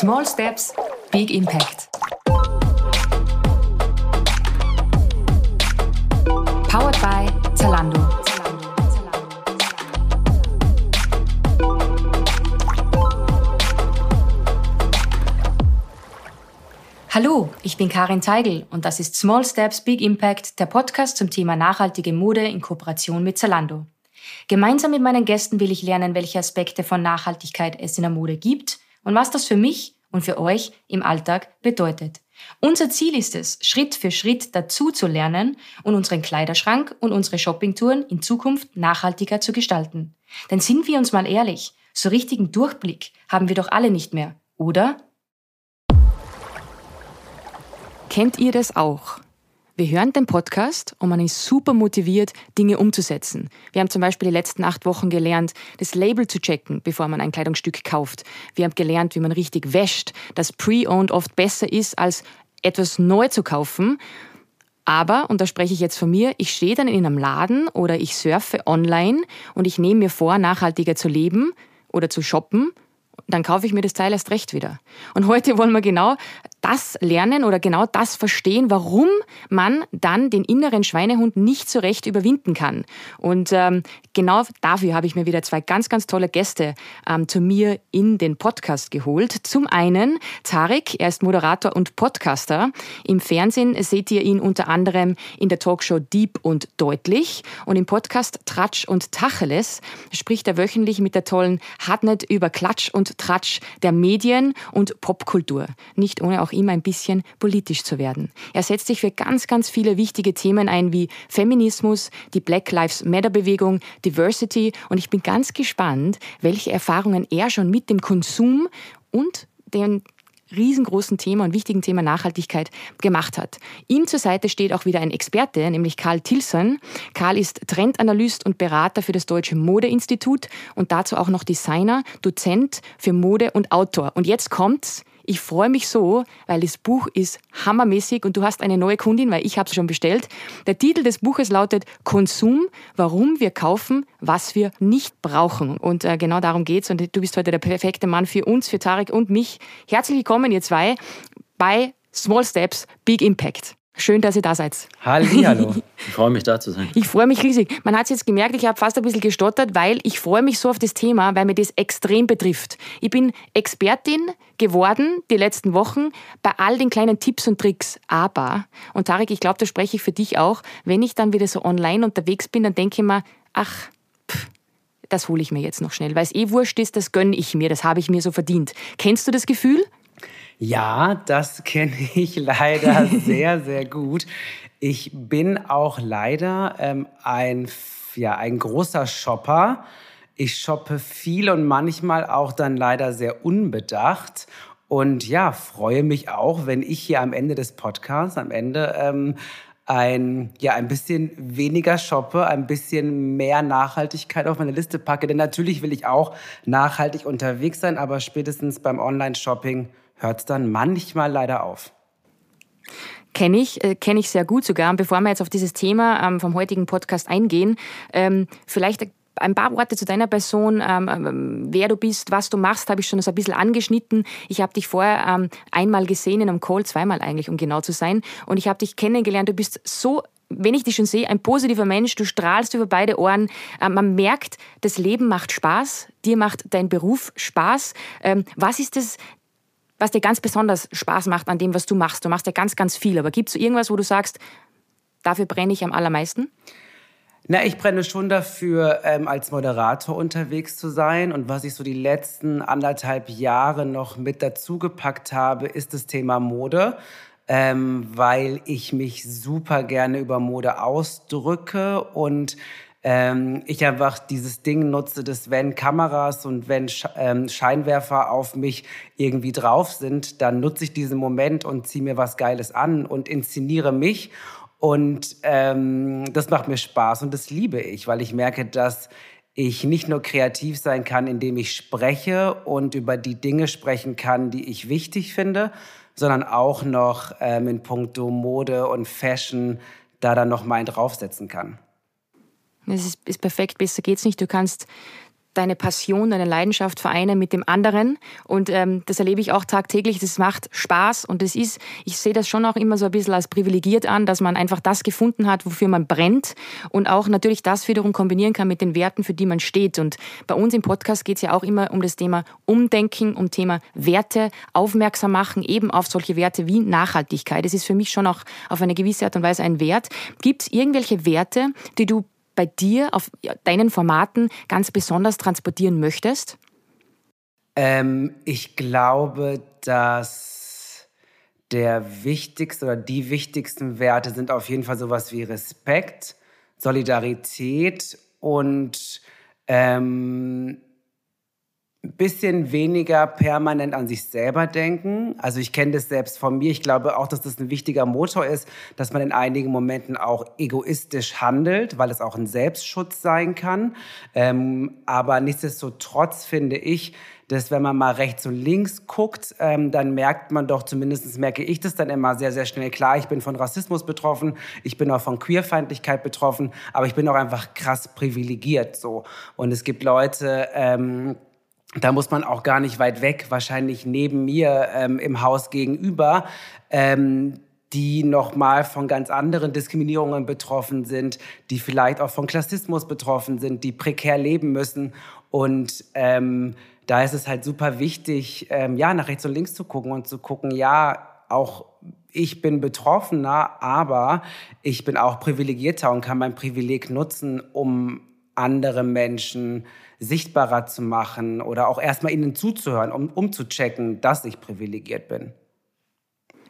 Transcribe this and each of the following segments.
Small Steps, Big Impact. Powered by Zalando. Hallo, ich bin Karin Teigl und das ist Small Steps Big Impact, der Podcast zum Thema nachhaltige Mode in Kooperation mit Zalando. Gemeinsam mit meinen Gästen will ich lernen, welche Aspekte von Nachhaltigkeit es in der Mode gibt und was das für mich und für euch im Alltag bedeutet. Unser Ziel ist es, Schritt für Schritt dazu zu lernen und unseren Kleiderschrank und unsere Shoppingtouren in Zukunft nachhaltiger zu gestalten. Denn sind wir uns mal ehrlich, so richtigen Durchblick haben wir doch alle nicht mehr, oder? Kennt ihr das auch? Wir hören den Podcast und man ist super motiviert, Dinge umzusetzen. Wir haben zum Beispiel die letzten acht Wochen gelernt, das Label zu checken, bevor man ein Kleidungsstück kauft. Wir haben gelernt, wie man richtig wäscht, dass Pre-Owned oft besser ist, als etwas neu zu kaufen. Aber, und da spreche ich jetzt von mir, ich stehe dann in einem Laden oder ich surfe online und ich nehme mir vor, nachhaltiger zu leben oder zu shoppen dann kaufe ich mir das Teil erst recht wieder. Und heute wollen wir genau das lernen oder genau das verstehen, warum man dann den inneren Schweinehund nicht so recht überwinden kann. Und ähm, genau dafür habe ich mir wieder zwei ganz, ganz tolle Gäste ähm, zu mir in den Podcast geholt. Zum einen Tarek, er ist Moderator und Podcaster. Im Fernsehen seht ihr ihn unter anderem in der Talkshow Deep und Deutlich. Und im Podcast Tratsch und Tacheles spricht er wöchentlich mit der tollen Hartnet über Klatsch und Tratsch der Medien und Popkultur. Nicht ohne auch auch immer ein bisschen politisch zu werden. Er setzt sich für ganz, ganz viele wichtige Themen ein wie Feminismus, die Black Lives Matter Bewegung, Diversity und ich bin ganz gespannt, welche Erfahrungen er schon mit dem Konsum und den riesengroßen Thema und wichtigen Thema Nachhaltigkeit gemacht hat. Ihm zur Seite steht auch wieder ein Experte, nämlich Karl Tilson. Karl ist Trendanalyst und Berater für das Deutsche Modeinstitut und dazu auch noch Designer, Dozent für Mode und Autor. Und jetzt kommt's. Ich freue mich so, weil das Buch ist hammermäßig und du hast eine neue Kundin, weil ich habe es schon bestellt. Der Titel des Buches lautet Konsum, warum wir kaufen, was wir nicht brauchen. Und äh, genau darum geht's. Und du bist heute der perfekte Mann für uns, für Tarek und mich. Herzlich willkommen, ihr zwei, bei Small Steps, Big Impact. Schön, dass ihr da seid. Hallo. Ich freue mich, da zu sein. Ich freue mich riesig. Man hat es jetzt gemerkt, ich habe fast ein bisschen gestottert, weil ich freue mich so auf das Thema, weil mir das extrem betrifft. Ich bin Expertin geworden die letzten Wochen bei all den kleinen Tipps und Tricks. Aber, und Tarek, ich glaube, da spreche ich für dich auch, wenn ich dann wieder so online unterwegs bin, dann denke ich mir, ach, pff, das hole ich mir jetzt noch schnell, weil es eh wurscht ist, das gönne ich mir, das habe ich mir so verdient. Kennst du das Gefühl? Ja, das kenne ich leider sehr, sehr gut. Ich bin auch leider ähm, ein, ja, ein großer Shopper. Ich shoppe viel und manchmal auch dann leider sehr unbedacht. Und ja, freue mich auch, wenn ich hier am Ende des Podcasts, am Ende ähm, ein, ja, ein bisschen weniger shoppe, ein bisschen mehr Nachhaltigkeit auf meine Liste packe. Denn natürlich will ich auch nachhaltig unterwegs sein, aber spätestens beim Online-Shopping hört es dann manchmal leider auf. Kenne ich, äh, kenne ich sehr gut sogar. Und bevor wir jetzt auf dieses Thema ähm, vom heutigen Podcast eingehen, ähm, vielleicht ein paar Worte zu deiner Person, ähm, wer du bist, was du machst, habe ich schon so ein bisschen angeschnitten. Ich habe dich vorher einmal gesehen in einem Call, zweimal eigentlich, um genau zu sein. Und ich habe dich kennengelernt. Du bist so wenn ich dich schon sehe, ein positiver Mensch, du strahlst über beide Ohren. Man merkt, das Leben macht Spaß, dir macht dein Beruf Spaß. Was ist das, was dir ganz besonders Spaß macht an dem, was du machst? Du machst ja ganz, ganz viel, aber gibt es irgendwas, wo du sagst, dafür brenne ich am allermeisten? Na, ich brenne schon dafür, ähm, als Moderator unterwegs zu sein. Und was ich so die letzten anderthalb Jahre noch mit dazugepackt habe, ist das Thema Mode. Ähm, weil ich mich super gerne über Mode ausdrücke und ähm, ich einfach dieses Ding nutze, dass wenn Kameras und wenn ähm, Scheinwerfer auf mich irgendwie drauf sind, dann nutze ich diesen Moment und ziehe mir was Geiles an und inszeniere mich. Und ähm, das macht mir Spaß und das liebe ich, weil ich merke, dass ich nicht nur kreativ sein kann, indem ich spreche und über die Dinge sprechen kann, die ich wichtig finde, sondern auch noch ähm, in puncto Mode und Fashion da dann noch mal einen draufsetzen kann. Es ist, ist perfekt, besser geht's nicht. Du kannst deine Passion, deine Leidenschaft vereinen mit dem anderen. Und ähm, das erlebe ich auch tagtäglich. Das macht Spaß und das ist, ich sehe das schon auch immer so ein bisschen als privilegiert an, dass man einfach das gefunden hat, wofür man brennt und auch natürlich das wiederum kombinieren kann mit den Werten, für die man steht. Und bei uns im Podcast geht es ja auch immer um das Thema Umdenken, um Thema Werte, aufmerksam machen, eben auf solche Werte wie Nachhaltigkeit. Das ist für mich schon auch auf eine gewisse Art und Weise ein Wert. Gibt es irgendwelche Werte, die du bei dir auf deinen Formaten ganz besonders transportieren möchtest? Ähm, ich glaube, dass der wichtigste oder die wichtigsten Werte sind auf jeden Fall sowas wie Respekt, Solidarität und ähm, ein bisschen weniger permanent an sich selber denken. Also ich kenne das selbst von mir. Ich glaube auch, dass das ein wichtiger Motor ist, dass man in einigen Momenten auch egoistisch handelt, weil es auch ein Selbstschutz sein kann. Ähm, aber nichtsdestotrotz finde ich, dass wenn man mal rechts und links guckt, ähm, dann merkt man doch, zumindest merke ich das dann immer sehr, sehr schnell. Klar, ich bin von Rassismus betroffen, ich bin auch von Queerfeindlichkeit betroffen, aber ich bin auch einfach krass privilegiert so. Und es gibt Leute, ähm, da muss man auch gar nicht weit weg, wahrscheinlich neben mir ähm, im Haus gegenüber, ähm, die nochmal von ganz anderen Diskriminierungen betroffen sind, die vielleicht auch von Klassismus betroffen sind, die prekär leben müssen. Und ähm, da ist es halt super wichtig, ähm, ja, nach rechts und links zu gucken und zu gucken, ja, auch ich bin Betroffener, aber ich bin auch Privilegierter und kann mein Privileg nutzen, um andere Menschen sichtbarer zu machen oder auch erstmal ihnen zuzuhören, um, um zu checken, dass ich privilegiert bin.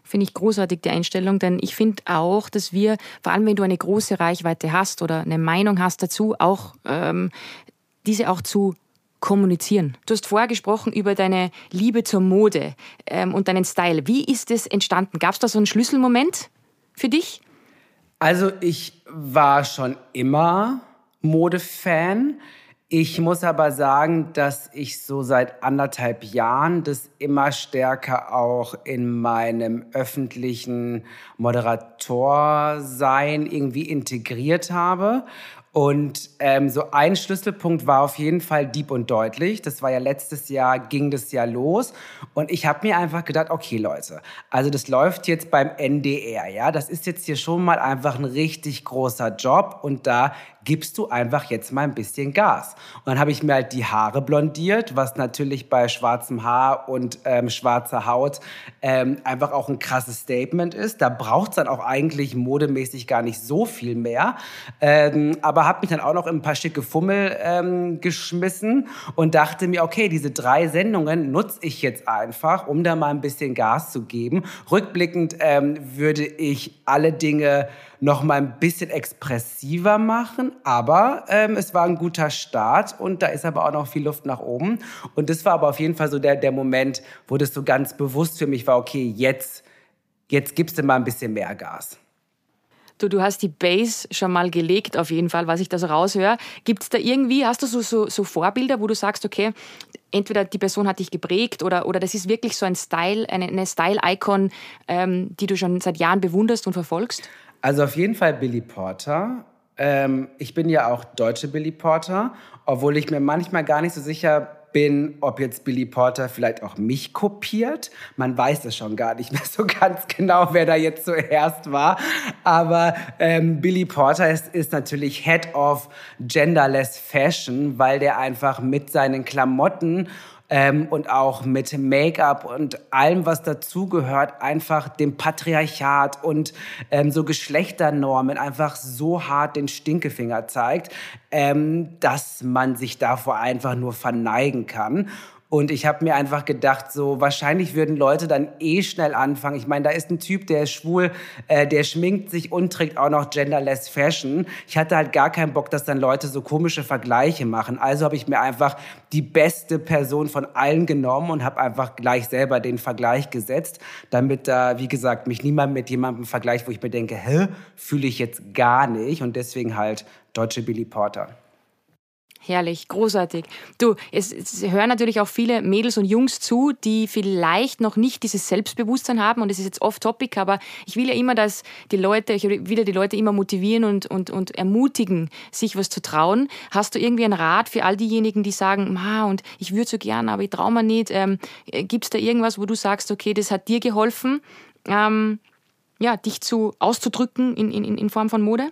Finde ich großartig, die Einstellung, denn ich finde auch, dass wir, vor allem wenn du eine große Reichweite hast oder eine Meinung hast dazu, auch ähm, diese auch zu kommunizieren. Du hast vorher gesprochen über deine Liebe zur Mode ähm, und deinen Style. Wie ist es entstanden? Gab es da so einen Schlüsselmoment für dich? Also ich war schon immer Modefan. Ich muss aber sagen, dass ich so seit anderthalb Jahren das immer stärker auch in meinem öffentlichen Moderatorsein irgendwie integriert habe. Und ähm, so ein Schlüsselpunkt war auf jeden Fall Dieb und Deutlich. Das war ja letztes Jahr, ging das ja los. Und ich habe mir einfach gedacht, okay Leute, also das läuft jetzt beim NDR, ja. Das ist jetzt hier schon mal einfach ein richtig großer Job. Und da gibst du einfach jetzt mal ein bisschen Gas. Und dann habe ich mir halt die Haare blondiert, was natürlich bei schwarzem Haar und ähm, schwarzer Haut ähm, einfach auch ein krasses Statement ist. Da braucht es dann auch eigentlich modemäßig gar nicht so viel mehr. Ähm, aber habe mich dann auch noch in ein paar schicke Fummel ähm, geschmissen und dachte mir, okay, diese drei Sendungen nutze ich jetzt einfach, um da mal ein bisschen Gas zu geben. Rückblickend ähm, würde ich alle Dinge noch mal ein bisschen expressiver machen, aber ähm, es war ein guter Start und da ist aber auch noch viel Luft nach oben. Und das war aber auf jeden Fall so der, der Moment, wo das so ganz bewusst für mich war, okay, jetzt, jetzt gibst du mal ein bisschen mehr Gas. Du, du hast die Base schon mal gelegt, auf jeden Fall, was ich da so raushöre. Gibt es da irgendwie, hast du so, so, so Vorbilder, wo du sagst, okay, entweder die Person hat dich geprägt oder, oder das ist wirklich so ein Style, eine, eine Style-Icon, ähm, die du schon seit Jahren bewunderst und verfolgst? Also auf jeden Fall Billy Porter. Ähm, ich bin ja auch deutsche Billy Porter, obwohl ich mir manchmal gar nicht so sicher bin, ob jetzt Billy Porter vielleicht auch mich kopiert. Man weiß es schon gar nicht mehr so ganz genau, wer da jetzt zuerst war. Aber ähm, Billy Porter ist, ist natürlich Head of Genderless Fashion, weil der einfach mit seinen Klamotten ähm, und auch mit Make-up und allem, was dazugehört, einfach dem Patriarchat und ähm, so Geschlechternormen einfach so hart den Stinkefinger zeigt, ähm, dass man sich davor einfach nur verneigen kann. Und ich habe mir einfach gedacht, so wahrscheinlich würden Leute dann eh schnell anfangen. Ich meine, da ist ein Typ, der ist schwul, äh, der schminkt sich und trägt auch noch genderless Fashion. Ich hatte halt gar keinen Bock, dass dann Leute so komische Vergleiche machen. Also habe ich mir einfach die beste Person von allen genommen und habe einfach gleich selber den Vergleich gesetzt, damit da, wie gesagt, mich niemand mit jemandem vergleicht, wo ich mir denke, hä, fühle ich jetzt gar nicht. Und deswegen halt deutsche Billy Porter. Herrlich, großartig. Du, es, es, hören natürlich auch viele Mädels und Jungs zu, die vielleicht noch nicht dieses Selbstbewusstsein haben. Und es ist jetzt off-topic, aber ich will ja immer, dass die Leute, ich will ja die Leute immer motivieren und, und, und ermutigen, sich was zu trauen. Hast du irgendwie einen Rat für all diejenigen, die sagen, ma, und ich würde so gern, aber ich traue mir nicht. Ähm, Gibt es da irgendwas, wo du sagst, okay, das hat dir geholfen, ähm, ja, dich zu auszudrücken in, in, in Form von Mode?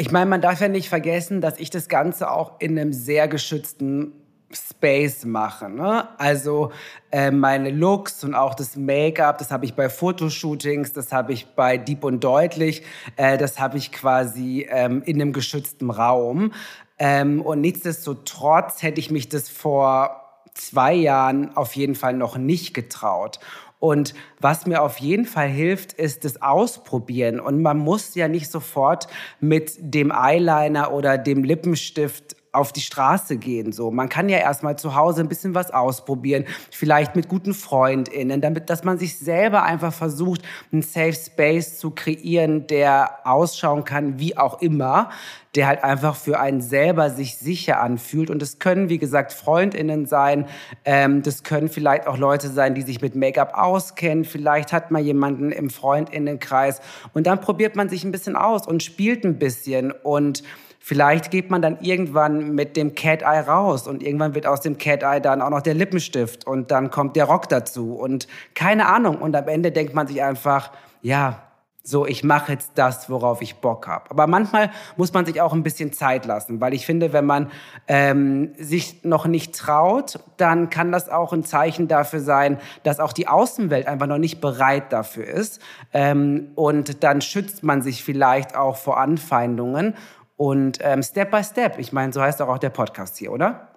Ich meine, man darf ja nicht vergessen, dass ich das Ganze auch in einem sehr geschützten Space mache. Ne? Also äh, meine Looks und auch das Make-up, das habe ich bei Fotoshootings, das habe ich bei Deep und Deutlich, äh, das habe ich quasi ähm, in einem geschützten Raum. Ähm, und nichtsdestotrotz hätte ich mich das vor zwei Jahren auf jeden Fall noch nicht getraut. Und was mir auf jeden Fall hilft, ist das Ausprobieren. Und man muss ja nicht sofort mit dem Eyeliner oder dem Lippenstift auf die Straße gehen. So, man kann ja erstmal zu Hause ein bisschen was ausprobieren, vielleicht mit guten FreundInnen, damit, dass man sich selber einfach versucht, einen Safe Space zu kreieren, der ausschauen kann, wie auch immer, der halt einfach für einen selber sich sicher anfühlt. Und es können, wie gesagt, FreundInnen sein, ähm, das können vielleicht auch Leute sein, die sich mit Make-up auskennen. Vielleicht hat man jemanden im FreundInnenkreis und dann probiert man sich ein bisschen aus und spielt ein bisschen und Vielleicht geht man dann irgendwann mit dem Cat Eye raus und irgendwann wird aus dem Cat Eye dann auch noch der Lippenstift und dann kommt der Rock dazu und keine Ahnung. Und am Ende denkt man sich einfach, ja, so, ich mache jetzt das, worauf ich Bock habe. Aber manchmal muss man sich auch ein bisschen Zeit lassen, weil ich finde, wenn man ähm, sich noch nicht traut, dann kann das auch ein Zeichen dafür sein, dass auch die Außenwelt einfach noch nicht bereit dafür ist. Ähm, und dann schützt man sich vielleicht auch vor Anfeindungen. Und ähm, Step by Step, ich meine, so heißt auch, der Podcast hier, oder?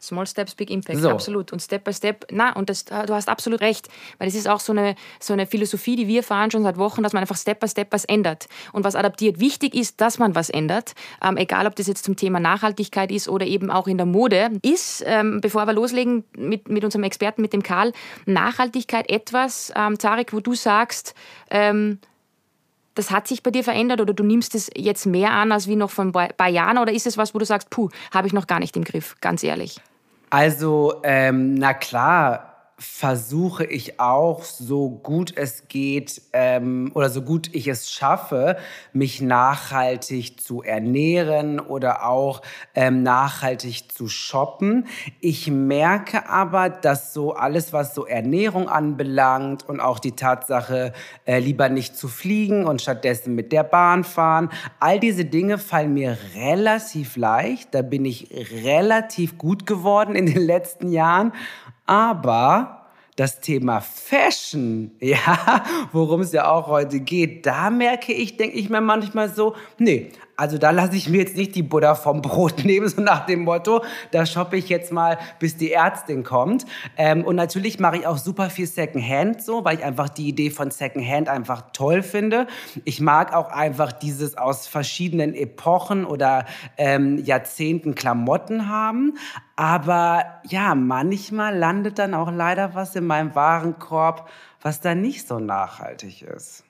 Small Steps, Big Impact, so. absolut. Und Step by Step, na, und das, du hast absolut recht, weil es ist auch so eine, so eine Philosophie, die wir fahren schon seit Wochen, dass man einfach Step by Step was ändert und was adaptiert. Wichtig ist, dass man was ändert, ähm, egal ob das jetzt zum Thema Nachhaltigkeit ist oder eben auch in der Mode. Ist, ähm, bevor wir loslegen mit, mit unserem Experten, mit dem Karl, Nachhaltigkeit etwas, ähm, Tarek, wo du sagst, ähm, das hat sich bei dir verändert oder du nimmst es jetzt mehr an als wie noch vor ein paar Jahren oder ist es was, wo du sagst, puh, habe ich noch gar nicht im Griff, ganz ehrlich? Also, ähm, na klar, versuche ich auch, so gut es geht ähm, oder so gut ich es schaffe, mich nachhaltig zu ernähren oder auch ähm, nachhaltig zu shoppen. Ich merke aber, dass so alles, was so Ernährung anbelangt und auch die Tatsache, äh, lieber nicht zu fliegen und stattdessen mit der Bahn fahren, all diese Dinge fallen mir relativ leicht. Da bin ich relativ gut geworden in den letzten Jahren. Aber das Thema Fashion, ja, worum es ja auch heute geht, da merke ich, denke ich mir manchmal so, nee, also da lasse ich mir jetzt nicht die Butter vom Brot nehmen, so nach dem Motto, da shoppe ich jetzt mal, bis die Ärztin kommt. Ähm, und natürlich mache ich auch super viel Secondhand so, weil ich einfach die Idee von Secondhand einfach toll finde. Ich mag auch einfach dieses aus verschiedenen Epochen oder ähm, Jahrzehnten Klamotten haben. Aber ja, manchmal landet dann auch leider was in meinem Warenkorb, was dann nicht so nachhaltig ist.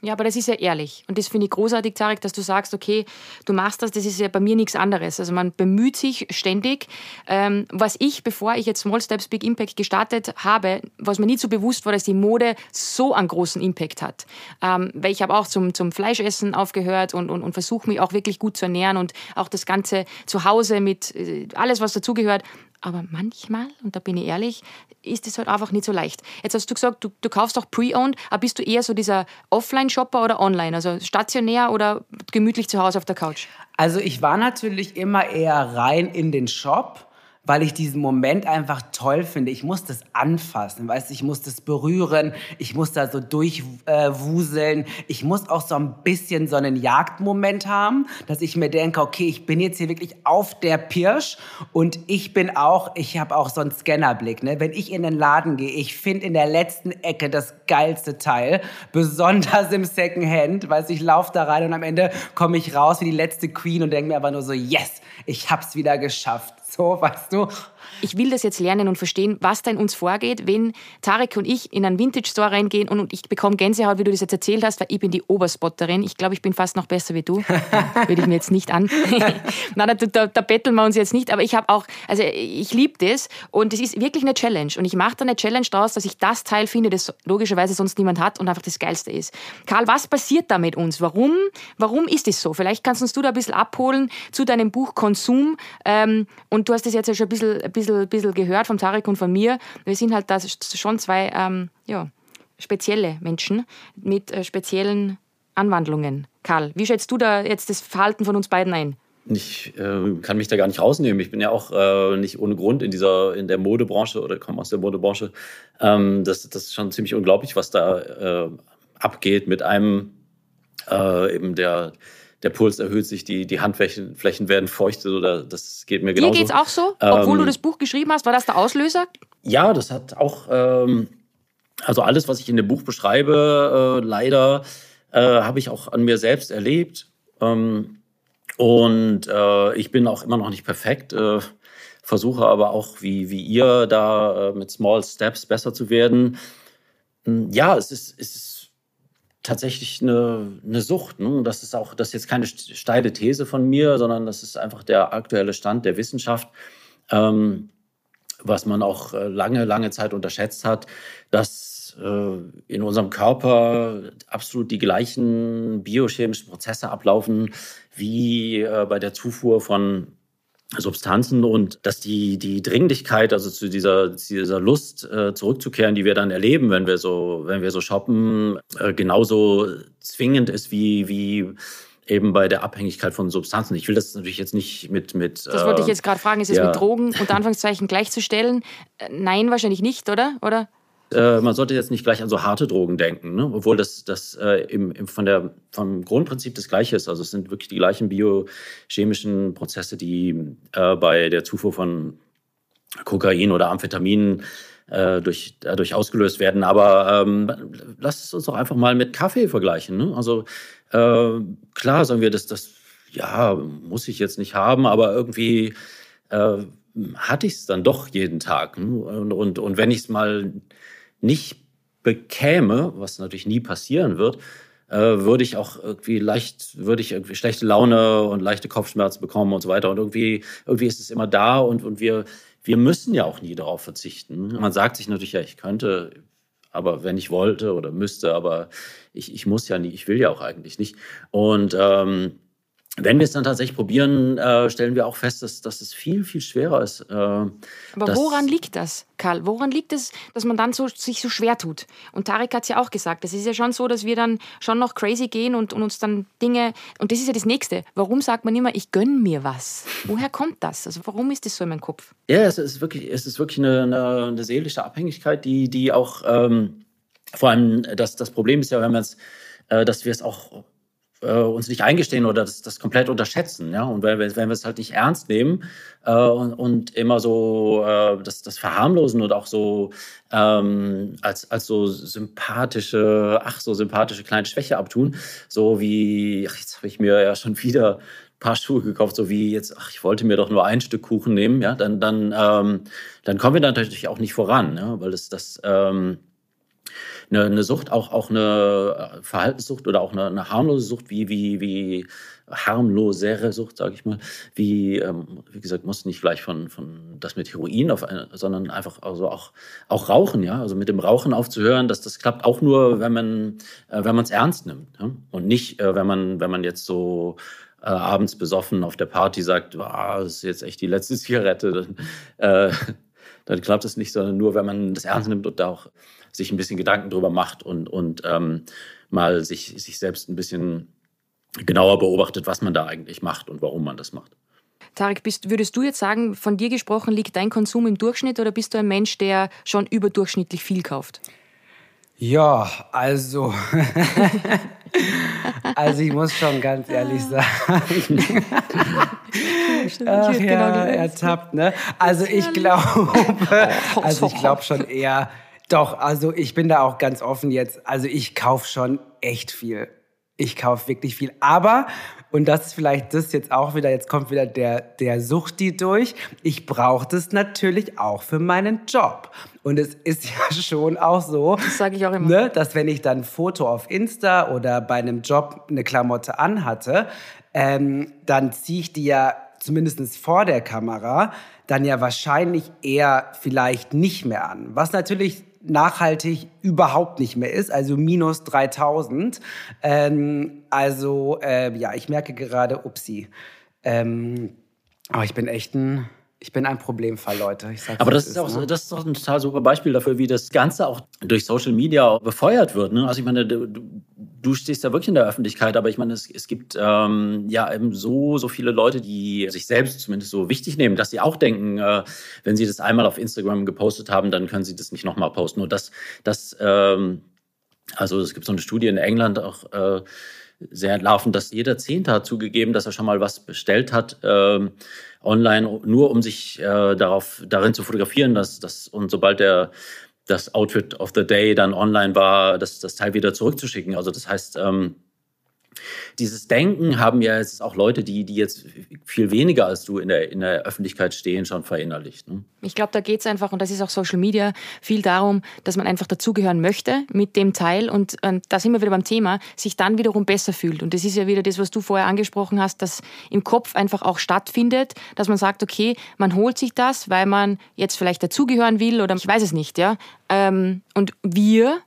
Ja, aber das ist ja ehrlich. Und das finde ich großartig, Tarek, dass du sagst, okay, du machst das, das ist ja bei mir nichts anderes. Also man bemüht sich ständig. Ähm, was ich, bevor ich jetzt Small Steps Big Impact gestartet habe, was mir nie so bewusst war, dass die Mode so einen großen Impact hat. Ähm, weil ich habe auch zum, zum Fleischessen aufgehört und, und, und versuche mich auch wirklich gut zu ernähren und auch das Ganze zu Hause mit äh, alles, was dazugehört, aber manchmal, und da bin ich ehrlich, ist es halt einfach nicht so leicht. Jetzt hast du gesagt, du, du kaufst auch Pre-Owned, aber bist du eher so dieser Offline-Shopper oder online? Also stationär oder gemütlich zu Hause auf der Couch? Also ich war natürlich immer eher rein in den Shop weil ich diesen Moment einfach toll finde. Ich muss das anfassen, weißt ich muss das berühren, ich muss da so durchwuseln. Äh, ich muss auch so ein bisschen so einen Jagdmoment haben, dass ich mir denke, okay, ich bin jetzt hier wirklich auf der Pirsch und ich bin auch, ich habe auch so einen Scannerblick. Ne? Wenn ich in den Laden gehe, ich finde in der letzten Ecke das geilste Teil, besonders im Secondhand, weil ich laufe da rein und am Ende komme ich raus wie die letzte Queen und denke mir einfach nur so, yes, ich hab's wieder geschafft so, weißt du. Ich will das jetzt lernen und verstehen, was da in uns vorgeht, wenn Tarek und ich in einen Vintage-Store reingehen und, und ich bekomme Gänsehaut, wie du das jetzt erzählt hast, weil ich bin die Oberspotterin. Ich glaube, ich bin fast noch besser wie du. Würde ich mir jetzt nicht an. Nein, da, da, da betteln wir uns jetzt nicht, aber ich habe auch, also ich liebe das und es ist wirklich eine Challenge und ich mache da eine Challenge daraus, dass ich das Teil finde, das logischerweise sonst niemand hat und einfach das Geilste ist. Karl, was passiert da mit uns? Warum, warum ist es so? Vielleicht kannst uns du da ein bisschen abholen zu deinem Buch Konsum ähm, und du hast das jetzt ja schon ein bisschen, bisschen, bisschen gehört von Tarek und von mir. Wir sind halt da schon zwei ähm, ja, spezielle Menschen mit äh, speziellen Anwandlungen. Karl, wie schätzt du da jetzt das Verhalten von uns beiden ein? Ich äh, kann mich da gar nicht rausnehmen. Ich bin ja auch äh, nicht ohne Grund in dieser in der Modebranche oder komme aus der Modebranche. Ähm, das, das ist schon ziemlich unglaublich, was da äh, abgeht mit einem äh, eben der der Puls erhöht sich, die, die Handflächen werden feucht. Oder das geht mir genauso. Dir geht's auch so? Obwohl ähm, du das Buch geschrieben hast, war das der Auslöser? Ja, das hat auch, ähm, also alles, was ich in dem Buch beschreibe, äh, leider äh, habe ich auch an mir selbst erlebt. Ähm, und äh, ich bin auch immer noch nicht perfekt, äh, versuche aber auch, wie, wie ihr, da äh, mit Small Steps besser zu werden. Hm, ja, es ist, es ist tatsächlich eine, eine Sucht. Ne? Das ist auch, das ist jetzt keine steile These von mir, sondern das ist einfach der aktuelle Stand der Wissenschaft. Ähm, was man auch äh, lange, lange Zeit unterschätzt hat, dass äh, in unserem Körper absolut die gleichen biochemischen Prozesse ablaufen wie äh, bei der Zufuhr von Substanzen und dass die, die Dringlichkeit, also zu dieser, dieser Lust äh, zurückzukehren, die wir dann erleben, wenn wir so, wenn wir so shoppen, äh, genauso zwingend ist wie, wie eben bei der Abhängigkeit von Substanzen. Ich will das natürlich jetzt nicht mit. mit das wollte ich jetzt gerade fragen, ist es ja. mit Drogen unter Anführungszeichen gleichzustellen? Äh, nein, wahrscheinlich nicht, oder? oder? Äh, man sollte jetzt nicht gleich an so harte Drogen denken, ne? obwohl das, das äh, im, im, von der, vom Grundprinzip das gleiche ist. Also es sind wirklich die gleichen biochemischen Prozesse, die äh, bei der Zufuhr von Kokain oder Amphetaminen äh, durch, dadurch ausgelöst werden. Aber ähm, lasst es uns doch einfach mal mit Kaffee vergleichen. Ne? Also äh, klar sagen wir, dass das ja muss ich jetzt nicht haben, aber irgendwie hatte ich es dann doch jeden Tag. Ne? Und, und, und wenn ich es mal nicht bekäme, was natürlich nie passieren wird, äh, würde ich auch irgendwie leicht, würde ich irgendwie schlechte Laune und leichte Kopfschmerzen bekommen und so weiter. Und irgendwie, irgendwie ist es immer da und, und wir, wir müssen ja auch nie darauf verzichten. Man sagt sich natürlich, ja, ich könnte, aber wenn ich wollte oder müsste, aber ich, ich muss ja nie, ich will ja auch eigentlich nicht. Und ähm, wenn wir es dann tatsächlich probieren, äh, stellen wir auch fest, dass, dass es viel, viel schwerer ist. Äh, Aber woran liegt das, Karl? Woran liegt es, dass man dann so, sich so schwer tut? Und Tarek hat es ja auch gesagt, es ist ja schon so, dass wir dann schon noch crazy gehen und, und, uns dann Dinge, und das ist ja das Nächste. Warum sagt man immer, ich gönne mir was? Woher kommt das? Also warum ist das so in meinem Kopf? Ja, es ist wirklich, es ist wirklich eine, eine, eine seelische Abhängigkeit, die, die auch, ähm, vor allem, das, das Problem ist ja, wenn man es, äh, dass wir es auch äh, uns nicht eingestehen oder das, das komplett unterschätzen. Ja? Und wenn wir, wenn wir es halt nicht ernst nehmen äh, und, und immer so äh, das, das verharmlosen und auch so ähm, als, als so sympathische, ach, so sympathische kleine Schwäche abtun, so wie, ach, jetzt habe ich mir ja schon wieder ein paar Schuhe gekauft, so wie jetzt, ach, ich wollte mir doch nur ein Stück Kuchen nehmen, ja, dann, dann, ähm, dann kommen wir natürlich auch nicht voran, ja? weil das, das ähm, eine, eine Sucht, auch, auch eine äh, Verhaltenssucht oder auch eine, eine harmlose Sucht, wie, wie, wie harmlosere Sucht, sage ich mal, wie, ähm, wie gesagt, muss nicht gleich von, von das mit Heroin auf eine, sondern einfach also auch, auch Rauchen, ja, also mit dem Rauchen aufzuhören, dass das klappt auch nur, wenn man äh, wenn man es ernst nimmt ja? und nicht, äh, wenn man wenn man jetzt so äh, abends besoffen auf der Party sagt, oh, das ist jetzt echt die letzte Zigarette, dann, äh, dann klappt es nicht, sondern nur, wenn man das ernst nimmt und da auch sich ein bisschen Gedanken drüber macht und, und ähm, mal sich, sich selbst ein bisschen genauer beobachtet, was man da eigentlich macht und warum man das macht. Tarek, bist, würdest du jetzt sagen, von dir gesprochen, liegt dein Konsum im Durchschnitt oder bist du ein Mensch, der schon überdurchschnittlich viel kauft? Ja, also. also ich muss schon ganz ehrlich sagen. Ach, ja, genau ertappt, ne? Also ich glaube, also ich glaube schon eher, doch, also ich bin da auch ganz offen jetzt. Also ich kaufe schon echt viel. Ich kaufe wirklich viel. Aber Und das ist vielleicht das jetzt auch wieder, jetzt kommt wieder der, der Suchti durch. Ich brauche das natürlich auch für meinen Job. Und es ist ja schon auch so, das sage ich auch immer. Ne, dass wenn ich dann ein Foto auf Insta oder bei einem Job eine Klamotte anhatte, ähm, dann ziehe ich die ja zumindest vor der Kamera dann ja wahrscheinlich eher vielleicht nicht mehr an. Was natürlich nachhaltig überhaupt nicht mehr ist, also minus 3000. Ähm, also äh, ja, ich merke gerade, upsi. Ähm, aber ich bin echt ein ich bin ein Problemfall, Leute. Aber das ist, ist, auch, ne? das ist auch ein total super Beispiel dafür, wie das Ganze auch durch Social Media befeuert wird. Ne? Also ich meine, du, du, stehst ja wirklich in der Öffentlichkeit, aber ich meine, es, es gibt ähm, ja eben so, so viele Leute, die sich selbst zumindest so wichtig nehmen, dass sie auch denken, äh, wenn sie das einmal auf Instagram gepostet haben, dann können sie das nicht nochmal posten. Und das, das ähm, also es gibt so eine Studie in England auch, äh, sehr entlarvend, dass jeder Zehnte hat zugegeben, dass er schon mal was bestellt hat ähm, online, nur um sich äh, darauf darin zu fotografieren, dass das und sobald der das Outfit of the Day dann online war, das, das Teil wieder zurückzuschicken. Also das heißt, ähm, dieses Denken haben ja jetzt auch Leute, die, die jetzt viel weniger als du in der, in der Öffentlichkeit stehen, schon verinnerlicht. Ne? Ich glaube, da geht es einfach, und das ist auch Social Media, viel darum, dass man einfach dazugehören möchte mit dem Teil. Und, und da sind wir wieder beim Thema, sich dann wiederum besser fühlt. Und das ist ja wieder das, was du vorher angesprochen hast, dass im Kopf einfach auch stattfindet, dass man sagt, okay, man holt sich das, weil man jetzt vielleicht dazugehören will oder ich weiß es nicht. ja. Ähm, und wir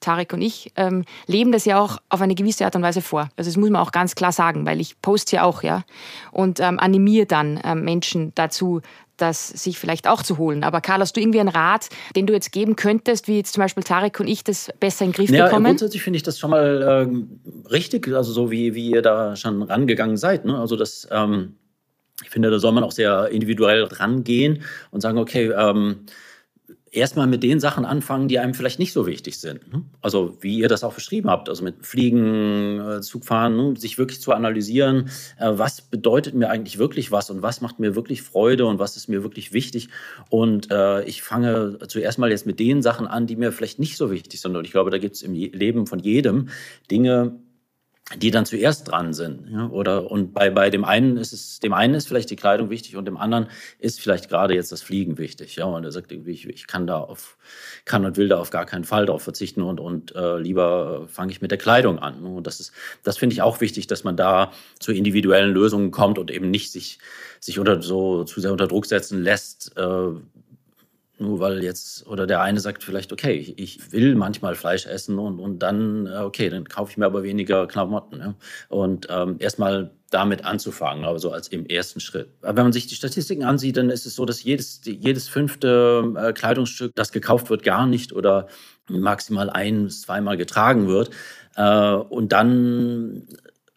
Tarek und ich, ähm, leben das ja auch auf eine gewisse Art und Weise vor. Also das muss man auch ganz klar sagen, weil ich poste ja auch, ja, und ähm, animiere dann ähm, Menschen dazu, das sich vielleicht auch zu holen. Aber Karl, hast du irgendwie einen Rat, den du jetzt geben könntest, wie jetzt zum Beispiel Tarek und ich das besser in den Griff ja, bekommen? Grundsätzlich finde ich das schon mal äh, richtig, also so wie, wie ihr da schon rangegangen seid. Ne? Also das, ähm, ich finde, da soll man auch sehr individuell rangehen und sagen, okay, ähm, erstmal mit den Sachen anfangen, die einem vielleicht nicht so wichtig sind. Ne? Also wie ihr das auch beschrieben habt, also mit Fliegen, äh, Zugfahren, ne? sich wirklich zu analysieren, äh, was bedeutet mir eigentlich wirklich was und was macht mir wirklich Freude und was ist mir wirklich wichtig. Und äh, ich fange zuerst mal jetzt mit den Sachen an, die mir vielleicht nicht so wichtig sind. Und ich glaube, da gibt es im Leben von jedem Dinge, die dann zuerst dran sind. Ja? Oder und bei, bei dem einen ist es, dem einen ist vielleicht die Kleidung wichtig und dem anderen ist vielleicht gerade jetzt das Fliegen wichtig. Ja, und er sagt irgendwie, ich, ich kann da auf, kann und will da auf gar keinen Fall darauf verzichten und, und äh, lieber fange ich mit der Kleidung an. Und das ist, das finde ich auch wichtig, dass man da zu individuellen Lösungen kommt und eben nicht sich, sich unter so zu sehr unter Druck setzen lässt, äh, nur weil jetzt, oder der eine sagt vielleicht, okay, ich, ich will manchmal Fleisch essen und, und dann, äh, okay, dann kaufe ich mir aber weniger Klamotten. Ja? Und ähm, erstmal damit anzufangen, aber so als im ersten Schritt. Aber wenn man sich die Statistiken ansieht, dann ist es so, dass jedes, jedes fünfte äh, Kleidungsstück, das gekauft wird, gar nicht oder maximal ein, zweimal getragen wird. Äh, und dann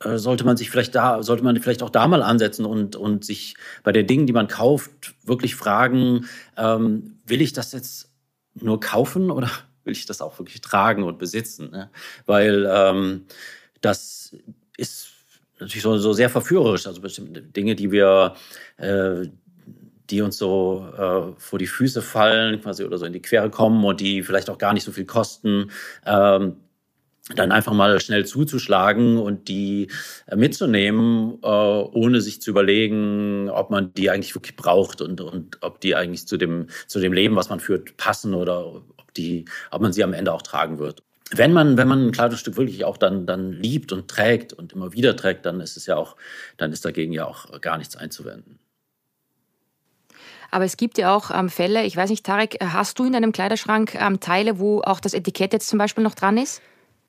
sollte man sich vielleicht da, sollte man vielleicht auch da mal ansetzen und, und sich bei den Dingen, die man kauft, wirklich fragen, ähm, will ich das jetzt nur kaufen oder will ich das auch wirklich tragen und besitzen? Ne? Weil ähm, das ist natürlich so, so sehr verführerisch. Also bestimmte Dinge, die wir, äh, die uns so äh, vor die Füße fallen, quasi oder so in die Quere kommen und die vielleicht auch gar nicht so viel kosten. Ähm, dann einfach mal schnell zuzuschlagen und die äh, mitzunehmen, äh, ohne sich zu überlegen, ob man die eigentlich wirklich braucht und, und ob die eigentlich zu dem, zu dem Leben, was man führt, passen oder ob, die, ob man sie am Ende auch tragen wird. Wenn man, wenn man ein Kleidungsstück wirklich auch dann, dann liebt und trägt und immer wieder trägt, dann ist es ja auch, dann ist dagegen ja auch gar nichts einzuwenden. Aber es gibt ja auch ähm, Fälle, ich weiß nicht, Tarek, hast du in deinem Kleiderschrank ähm, Teile, wo auch das Etikett jetzt zum Beispiel noch dran ist?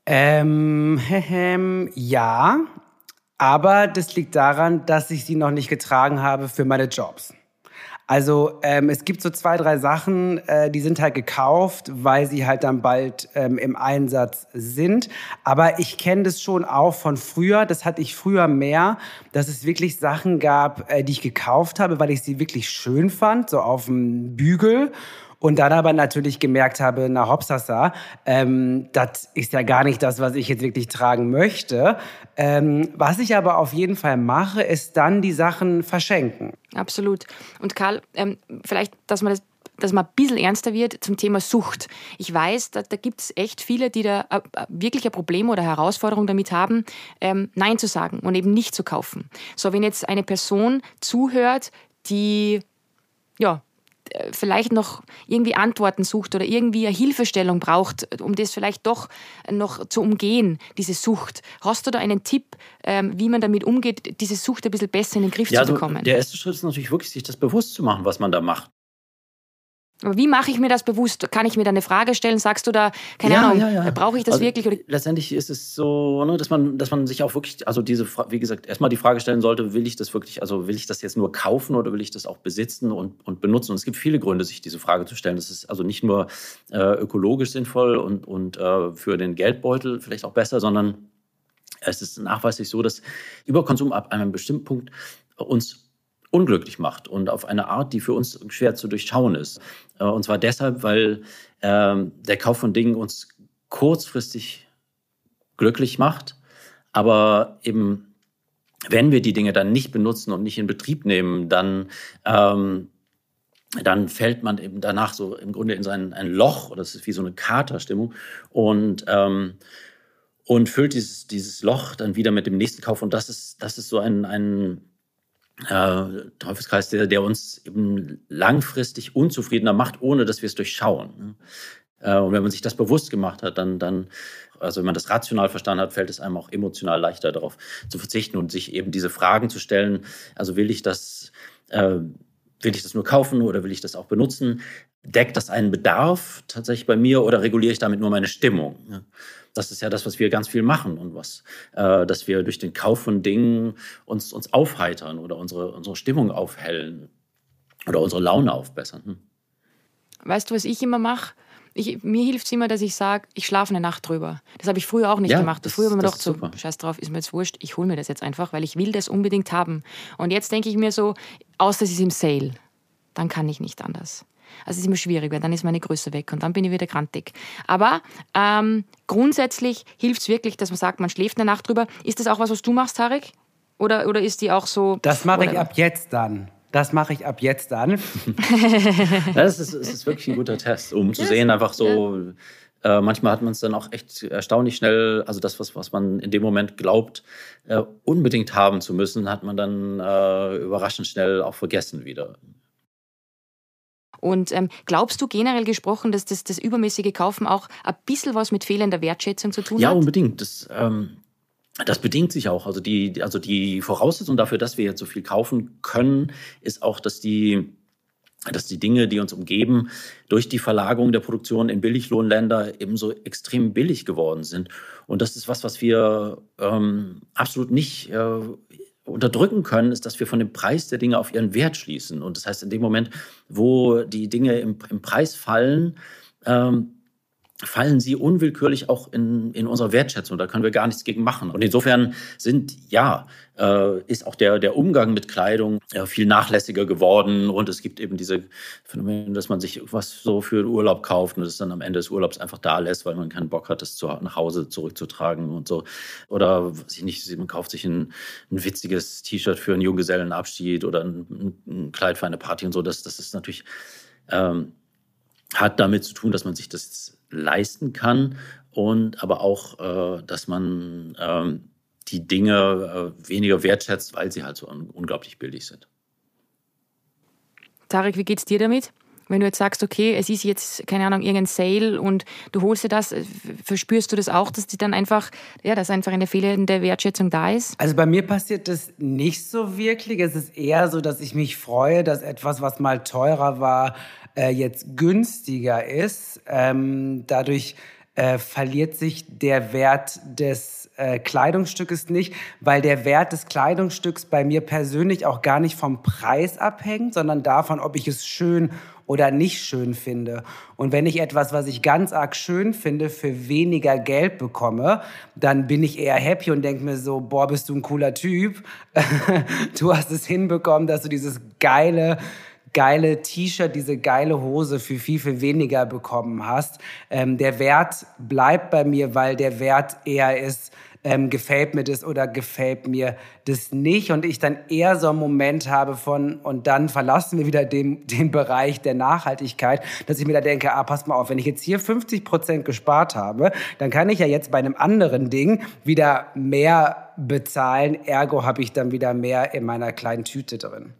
Ähm, ähm, ja, aber das liegt daran, dass ich sie noch nicht getragen habe für meine Jobs. Also ähm, es gibt so zwei, drei Sachen, äh, die sind halt gekauft, weil sie halt dann bald ähm, im Einsatz sind. Aber ich kenne das schon auch von früher. Das hatte ich früher mehr, dass es wirklich Sachen gab, äh, die ich gekauft habe, weil ich sie wirklich schön fand, so auf dem Bügel. Und dann aber natürlich gemerkt habe, na hopsasa, ähm, das ist ja gar nicht das, was ich jetzt wirklich tragen möchte. Ähm, was ich aber auf jeden Fall mache, ist dann die Sachen verschenken. Absolut. Und Karl, ähm, vielleicht, dass man das dass man ein bisschen ernster wird zum Thema Sucht. Ich weiß, da, da gibt es echt viele, die da äh, äh, wirklich ein Problem oder Herausforderung damit haben, ähm, Nein zu sagen und eben nicht zu kaufen. So, wenn jetzt eine Person zuhört, die ja, vielleicht noch irgendwie Antworten sucht oder irgendwie eine Hilfestellung braucht, um das vielleicht doch noch zu umgehen, diese Sucht. Hast du da einen Tipp, ähm, wie man damit umgeht, diese Sucht ein bisschen besser in den Griff ja, zu bekommen? Also der erste Schritt ist natürlich wirklich, sich das bewusst zu machen, was man da macht. Aber wie mache ich mir das bewusst? Kann ich mir da eine Frage stellen? Sagst du da, keine ja, Ahnung, ja, ja. brauche ich das also wirklich? Oder? Letztendlich ist es so, ne, dass man, dass man sich auch wirklich, also diese, wie gesagt, erstmal die Frage stellen sollte, will ich das wirklich, also will ich das jetzt nur kaufen oder will ich das auch besitzen und, und benutzen? Und es gibt viele Gründe, sich diese Frage zu stellen. Das ist also nicht nur äh, ökologisch sinnvoll und, und äh, für den Geldbeutel vielleicht auch besser, sondern es ist nachweislich so, dass Überkonsum ab einem bestimmten Punkt uns unglücklich macht und auf eine Art, die für uns schwer zu durchschauen ist. Äh, und zwar deshalb, weil ähm, der Kauf von Dingen uns kurzfristig glücklich macht, aber eben wenn wir die Dinge dann nicht benutzen und nicht in Betrieb nehmen, dann ähm, dann fällt man eben danach so im Grunde in sein ein Loch oder es ist wie so eine Katerstimmung und ähm, und füllt dieses, dieses Loch dann wieder mit dem nächsten Kauf und das ist das ist so ein, ein äh, Teufelskreis, der, der uns eben langfristig unzufriedener macht, ohne dass wir es durchschauen. Ne? Äh, und wenn man sich das bewusst gemacht hat, dann, dann, also wenn man das rational verstanden hat, fällt es einem auch emotional leichter darauf zu verzichten und sich eben diese Fragen zu stellen. Also will ich das, äh, will ich das nur kaufen oder will ich das auch benutzen? Deckt das einen Bedarf tatsächlich bei mir oder reguliere ich damit nur meine Stimmung? Das ist ja das, was wir ganz viel machen und was, äh, dass wir durch den Kauf von Dingen uns, uns aufheitern oder unsere, unsere Stimmung aufhellen oder unsere Laune aufbessern. Hm. Weißt du, was ich immer mache? Ich, mir hilft es immer, dass ich sage, ich schlafe eine Nacht drüber. Das habe ich früher auch nicht ja, gemacht. Das, früher ich mir gedacht, so, scheiß drauf, ist mir jetzt wurscht, ich hole mir das jetzt einfach, weil ich will das unbedingt haben. Und jetzt denke ich mir so, außer es ist im Sale, dann kann ich nicht anders. Also es ist immer schwierig, weil dann ist meine Größe weg und dann bin ich wieder grantig. Aber ähm, grundsätzlich hilft es wirklich, dass man sagt, man schläft eine Nacht drüber. Ist das auch was, was du machst, Tarek? Oder, oder ist die auch so... Das mache ich ab jetzt dann. Das mache ich ab jetzt dann. das, ist, das ist wirklich ein guter Test, um zu sehen, einfach so... Äh, manchmal hat man es dann auch echt erstaunlich schnell, also das, was, was man in dem Moment glaubt, äh, unbedingt haben zu müssen, hat man dann äh, überraschend schnell auch vergessen wieder. Und ähm, glaubst du generell gesprochen, dass das, das übermäßige Kaufen auch ein bisschen was mit fehlender Wertschätzung zu tun ja, hat? Ja, unbedingt. Das, ähm, das bedingt sich auch. Also die, also die Voraussetzung dafür, dass wir jetzt so viel kaufen können, ist auch, dass die dass die Dinge, die uns umgeben, durch die Verlagerung der Produktion in Billiglohnländer ebenso extrem billig geworden sind. Und das ist was, was wir ähm, absolut nicht äh, unterdrücken können, ist, dass wir von dem Preis der Dinge auf ihren Wert schließen. Und das heißt, in dem Moment, wo die Dinge im, im Preis fallen, ähm, fallen sie unwillkürlich auch in, in unserer Wertschätzung. Da können wir gar nichts gegen machen. Und insofern sind, ja, äh, ist auch der, der Umgang mit Kleidung äh, viel nachlässiger geworden. Und es gibt eben diese Phänomene, dass man sich was so für den Urlaub kauft und es dann am Ende des Urlaubs einfach da lässt, weil man keinen Bock hat, das zu, nach Hause zurückzutragen und so. Oder, weiß ich nicht, man kauft sich ein, ein witziges T-Shirt für einen Junggesellenabschied oder ein, ein, Kleid für eine Party und so. Das, das ist natürlich, ähm, hat damit zu tun, dass man sich das leisten kann und aber auch, äh, dass man ähm, die Dinge äh, weniger wertschätzt, weil sie halt so unglaublich billig sind. Tarek, wie geht's dir damit? Wenn du jetzt sagst, okay, es ist jetzt, keine Ahnung, irgendein Sale und du holst dir das, äh, verspürst du das auch, dass die dann einfach, ja, dass einfach eine fehlende Wertschätzung da ist? Also bei mir passiert das nicht so wirklich. Es ist eher so, dass ich mich freue, dass etwas, was mal teurer war, äh, jetzt günstiger ist. Ähm, dadurch äh, verliert sich der Wert des äh, Kleidungsstückes nicht, weil der Wert des Kleidungsstücks bei mir persönlich auch gar nicht vom Preis abhängt, sondern davon, ob ich es schön oder nicht schön finde. Und wenn ich etwas, was ich ganz arg schön finde, für weniger Geld bekomme, dann bin ich eher happy und denke mir so, boah, bist du ein cooler Typ. du hast es hinbekommen, dass du dieses geile geile T-Shirt, diese geile Hose für viel, viel weniger bekommen hast. Ähm, der Wert bleibt bei mir, weil der Wert eher ist, ähm, gefällt mir das oder gefällt mir das nicht und ich dann eher so einen Moment habe von und dann verlassen wir wieder den, den Bereich der Nachhaltigkeit, dass ich mir da denke, ah, pass mal auf, wenn ich jetzt hier 50 Prozent gespart habe, dann kann ich ja jetzt bei einem anderen Ding wieder mehr bezahlen, ergo habe ich dann wieder mehr in meiner kleinen Tüte drin.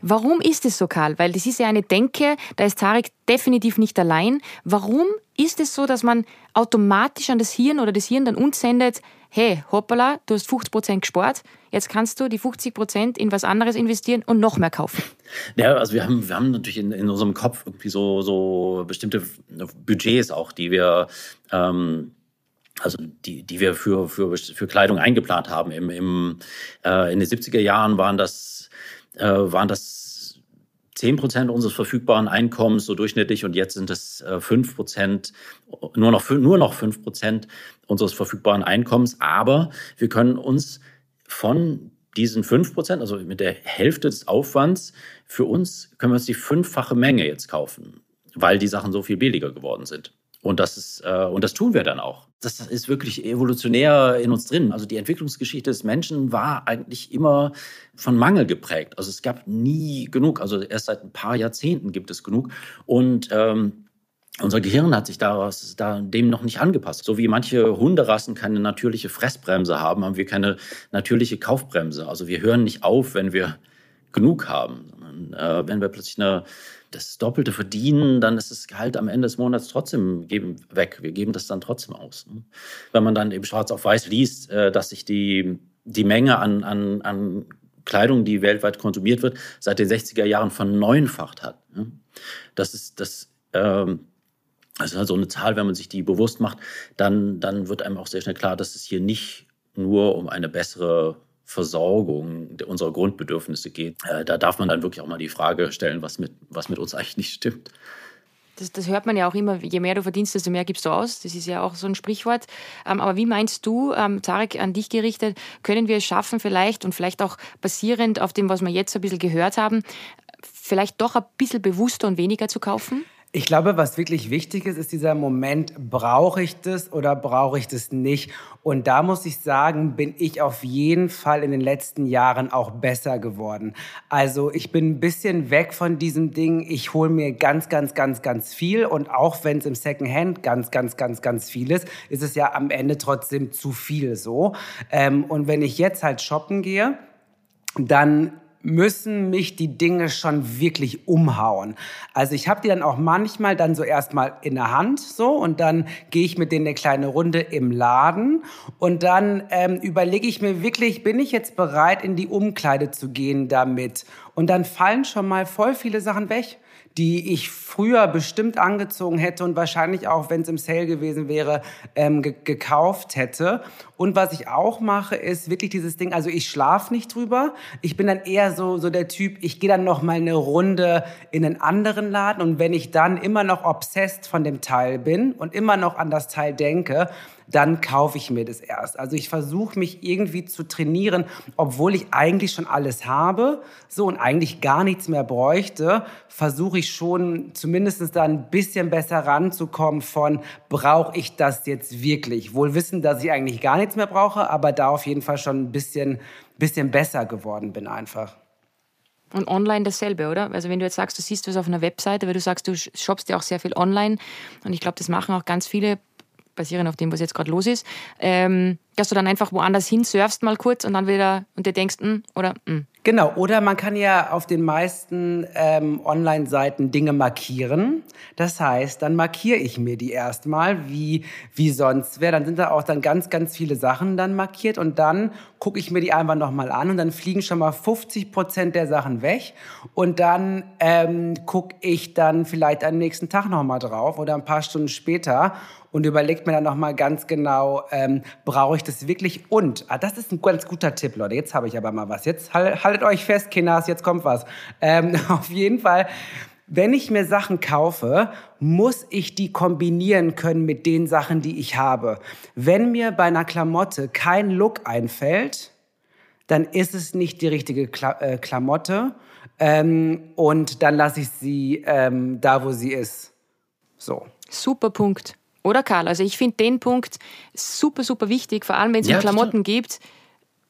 Warum ist es so, Karl? Weil das ist ja eine Denke, da ist Tarek definitiv nicht allein. Warum ist es so, dass man automatisch an das Hirn oder das Hirn dann uns sendet, hey, hoppala, du hast 50 Prozent gespart, jetzt kannst du die 50 Prozent in was anderes investieren und noch mehr kaufen? Ja, also wir haben, wir haben natürlich in, in unserem Kopf irgendwie so, so bestimmte Budgets auch, die wir... Ähm, also die, die wir für, für, für Kleidung eingeplant haben. Im, im, äh, in den 70er Jahren waren das äh, waren das 10 Prozent unseres verfügbaren Einkommens so durchschnittlich und jetzt sind es äh, 5 Prozent, nur noch, nur noch 5 Prozent unseres verfügbaren Einkommens. Aber wir können uns von diesen 5 Prozent, also mit der Hälfte des Aufwands, für uns können wir uns die fünffache Menge jetzt kaufen, weil die Sachen so viel billiger geworden sind. Und das, ist, äh, und das tun wir dann auch. Das ist wirklich evolutionär in uns drin. Also die Entwicklungsgeschichte des Menschen war eigentlich immer von Mangel geprägt. Also es gab nie genug. Also erst seit ein paar Jahrzehnten gibt es genug. Und ähm, unser Gehirn hat sich daraus, da, dem noch nicht angepasst. So wie manche Hunderassen keine natürliche Fressbremse haben, haben wir keine natürliche Kaufbremse. Also wir hören nicht auf, wenn wir genug haben. Sondern, äh, wenn wir plötzlich eine das Doppelte verdienen, dann ist das Gehalt am Ende des Monats trotzdem weg. Wir geben das dann trotzdem aus. Ne? Wenn man dann eben schwarz auf weiß liest, äh, dass sich die, die Menge an, an, an Kleidung, die weltweit konsumiert wird, seit den 60er Jahren verneunfacht hat. Ne? Das ist das. Ähm, also so eine Zahl, wenn man sich die bewusst macht, dann, dann wird einem auch sehr schnell klar, dass es hier nicht nur um eine bessere Versorgung unserer Grundbedürfnisse geht, äh, da darf man dann wirklich auch mal die Frage stellen, was mit, was mit uns eigentlich nicht stimmt. Das, das, hört man ja auch immer, je mehr du verdienst, desto mehr gibst du aus. Das ist ja auch so ein Sprichwort. Ähm, aber wie meinst du, ähm, Tarek, an dich gerichtet, können wir es schaffen, vielleicht und vielleicht auch basierend auf dem, was wir jetzt ein bisschen gehört haben, vielleicht doch ein bisschen bewusster und weniger zu kaufen? Ich glaube, was wirklich wichtig ist, ist dieser Moment, brauche ich das oder brauche ich das nicht? Und da muss ich sagen, bin ich auf jeden Fall in den letzten Jahren auch besser geworden. Also ich bin ein bisschen weg von diesem Ding, ich hole mir ganz, ganz, ganz, ganz viel. Und auch wenn es im Secondhand ganz, ganz, ganz, ganz viel ist, ist es ja am Ende trotzdem zu viel so. Ähm, und wenn ich jetzt halt shoppen gehe, dann müssen mich die Dinge schon wirklich umhauen. Also ich habe die dann auch manchmal dann so erstmal in der Hand so und dann gehe ich mit denen eine kleine Runde im Laden und dann ähm, überlege ich mir wirklich, bin ich jetzt bereit in die Umkleide zu gehen damit? Und dann fallen schon mal voll viele Sachen weg die ich früher bestimmt angezogen hätte und wahrscheinlich auch, wenn es im Sale gewesen wäre, ähm, ge gekauft hätte. Und was ich auch mache, ist wirklich dieses Ding, also ich schlafe nicht drüber. Ich bin dann eher so, so der Typ, ich gehe dann noch mal eine Runde in einen anderen Laden und wenn ich dann immer noch obsessed von dem Teil bin und immer noch an das Teil denke, dann kaufe ich mir das erst. Also ich versuche mich irgendwie zu trainieren, obwohl ich eigentlich schon alles habe, so und eigentlich gar nichts mehr bräuchte, versuche ich schon zumindest da ein bisschen besser ranzukommen von, brauche ich das jetzt wirklich? Wohl wissen, dass ich eigentlich gar nichts mehr brauche, aber da auf jeden Fall schon ein bisschen, bisschen besser geworden bin einfach. Und online dasselbe, oder? Also wenn du jetzt sagst, du siehst was auf einer Webseite, weil du sagst, du shoppst ja auch sehr viel online. Und ich glaube, das machen auch ganz viele basierend auf dem, was jetzt gerade los ist, ähm, dass du dann einfach woanders hin surfst mal kurz und dann wieder und dir denkst, mm, oder mm. Genau, oder man kann ja auf den meisten ähm, Online-Seiten Dinge markieren. Das heißt, dann markiere ich mir die erstmal, wie, wie sonst wäre. Dann sind da auch dann ganz, ganz viele Sachen dann markiert und dann gucke ich mir die einfach nochmal an und dann fliegen schon mal 50 Prozent der Sachen weg und dann ähm, gucke ich dann vielleicht am nächsten Tag nochmal drauf oder ein paar Stunden später und überlegt mir dann nochmal ganz genau, ähm, brauche ich das wirklich? Und, ah, das ist ein ganz guter Tipp, Leute. Jetzt habe ich aber mal was. Jetzt halt, haltet euch fest, Kinders, jetzt kommt was. Ähm, auf jeden Fall, wenn ich mir Sachen kaufe, muss ich die kombinieren können mit den Sachen, die ich habe. Wenn mir bei einer Klamotte kein Look einfällt, dann ist es nicht die richtige Kla äh, Klamotte. Ähm, und dann lasse ich sie ähm, da, wo sie ist. So. Super Punkt. Oder Karl? Also ich finde den Punkt super, super wichtig, vor allem wenn es ja, um Klamotten total. gibt